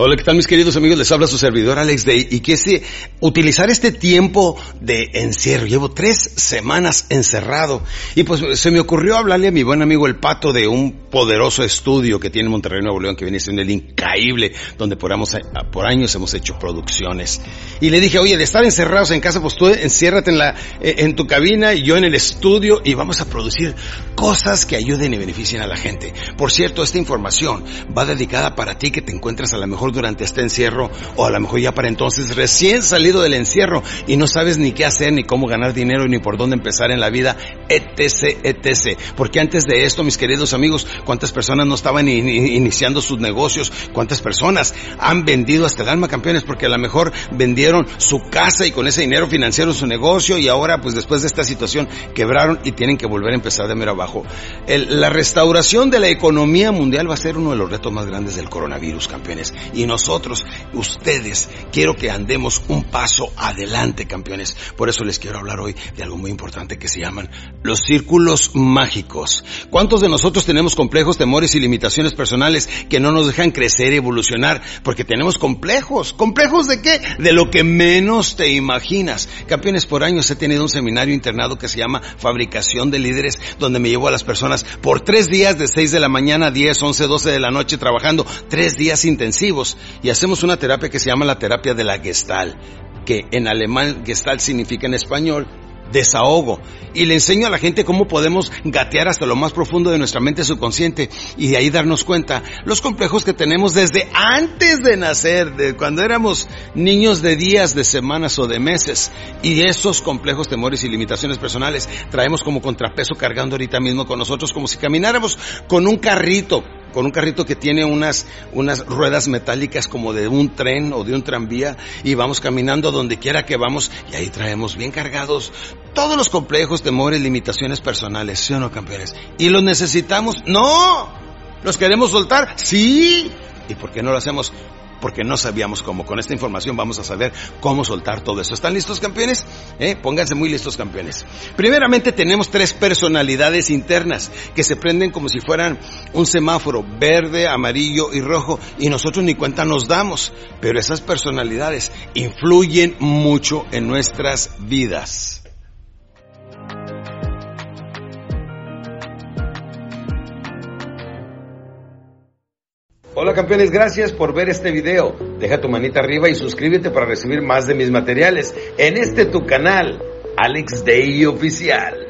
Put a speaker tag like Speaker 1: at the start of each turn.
Speaker 1: Hola, ¿qué tal mis queridos amigos? Les habla su servidor Alex Day y que si utilizar este tiempo de encierro, llevo tres semanas encerrado y pues se me ocurrió hablarle a mi buen amigo el Pato de un poderoso estudio que tiene en Monterrey Nuevo León que viene siendo el increíble donde por, años hemos hecho producciones y le dije, oye, de estar encerrados en casa pues tú enciérrate en la eh, en tu cabina y yo en el estudio y vamos a producir cosas que ayuden y beneficien a la gente. Por cierto, esta información va dedicada para ti que te encuentras a lo mejor durante este encierro o a lo mejor ya para entonces recién salido del encierro y no sabes ni qué hacer, ni cómo ganar dinero, ni por dónde empezar en la vida, etc, etc. Porque antes de esto, mis queridos amigos, cuántas personas no estaban in- in- iniciando sus negocios, cuántas personas han vendido hasta el alma campeones porque a lo mejor vendieron su casa y con ese dinero financiaron su negocio y ahora pues después de esta situación quebraron y tienen que volver a empezar de mero abajo. El- la restauración de la economía mundial va a ser uno de los retos más grandes del coronavirus, campeones. Y nosotros, ustedes, quiero que andemos un paso adelante, campeones. Por eso les quiero hablar hoy de algo muy importante que se llaman los círculos mágicos. ¿Cuántos de nosotros tenemos complejos, temores y limitaciones personales que no nos dejan crecer y evolucionar? Porque tenemos complejos. ¿Complejos de qué? De lo que menos te imaginas. Campeones, por años he tenido un seminario internado que se llama Fabricación de Líderes, donde me llevo a las personas por tres días de 6 de la mañana a 10, 11, 12 de la noche trabajando, tres días intensivos. Y hacemos una terapia que se llama la terapia de la Gestalt, que en alemán Gestalt significa en español desahogo. Y le enseño a la gente cómo podemos gatear hasta lo más profundo de nuestra mente subconsciente y de ahí darnos cuenta los complejos que tenemos desde antes de nacer, cuando éramos niños de días, de semanas o de meses. Y esos complejos, temores y limitaciones personales traemos como contrapeso cargando ahorita mismo con nosotros como si camináramos con un carrito con un carrito que tiene unas, unas ruedas metálicas como de un tren o de un tranvía y vamos caminando donde quiera que vamos y ahí traemos bien cargados todos los complejos, temores, limitaciones personales, ¿sí o no, campeones? ¿Y los necesitamos? ¡No! ¿Los queremos soltar? ¡Sí! ¿Y por qué no lo hacemos? Porque no sabíamos cómo. Con esta información vamos a saber cómo soltar todo eso. ¿Están listos, campeones? ¿Eh? Pónganse muy listos, campeones. Primeramente tenemos tres personalidades internas que se prenden como si fueran un semáforo verde, amarillo y rojo y nosotros ni cuenta nos damos. Pero esas personalidades influyen mucho en nuestras vidas. Hola campeones, gracias por ver este video. Deja tu manita arriba y suscríbete para recibir más de mis materiales en este tu canal, Alex Day Oficial.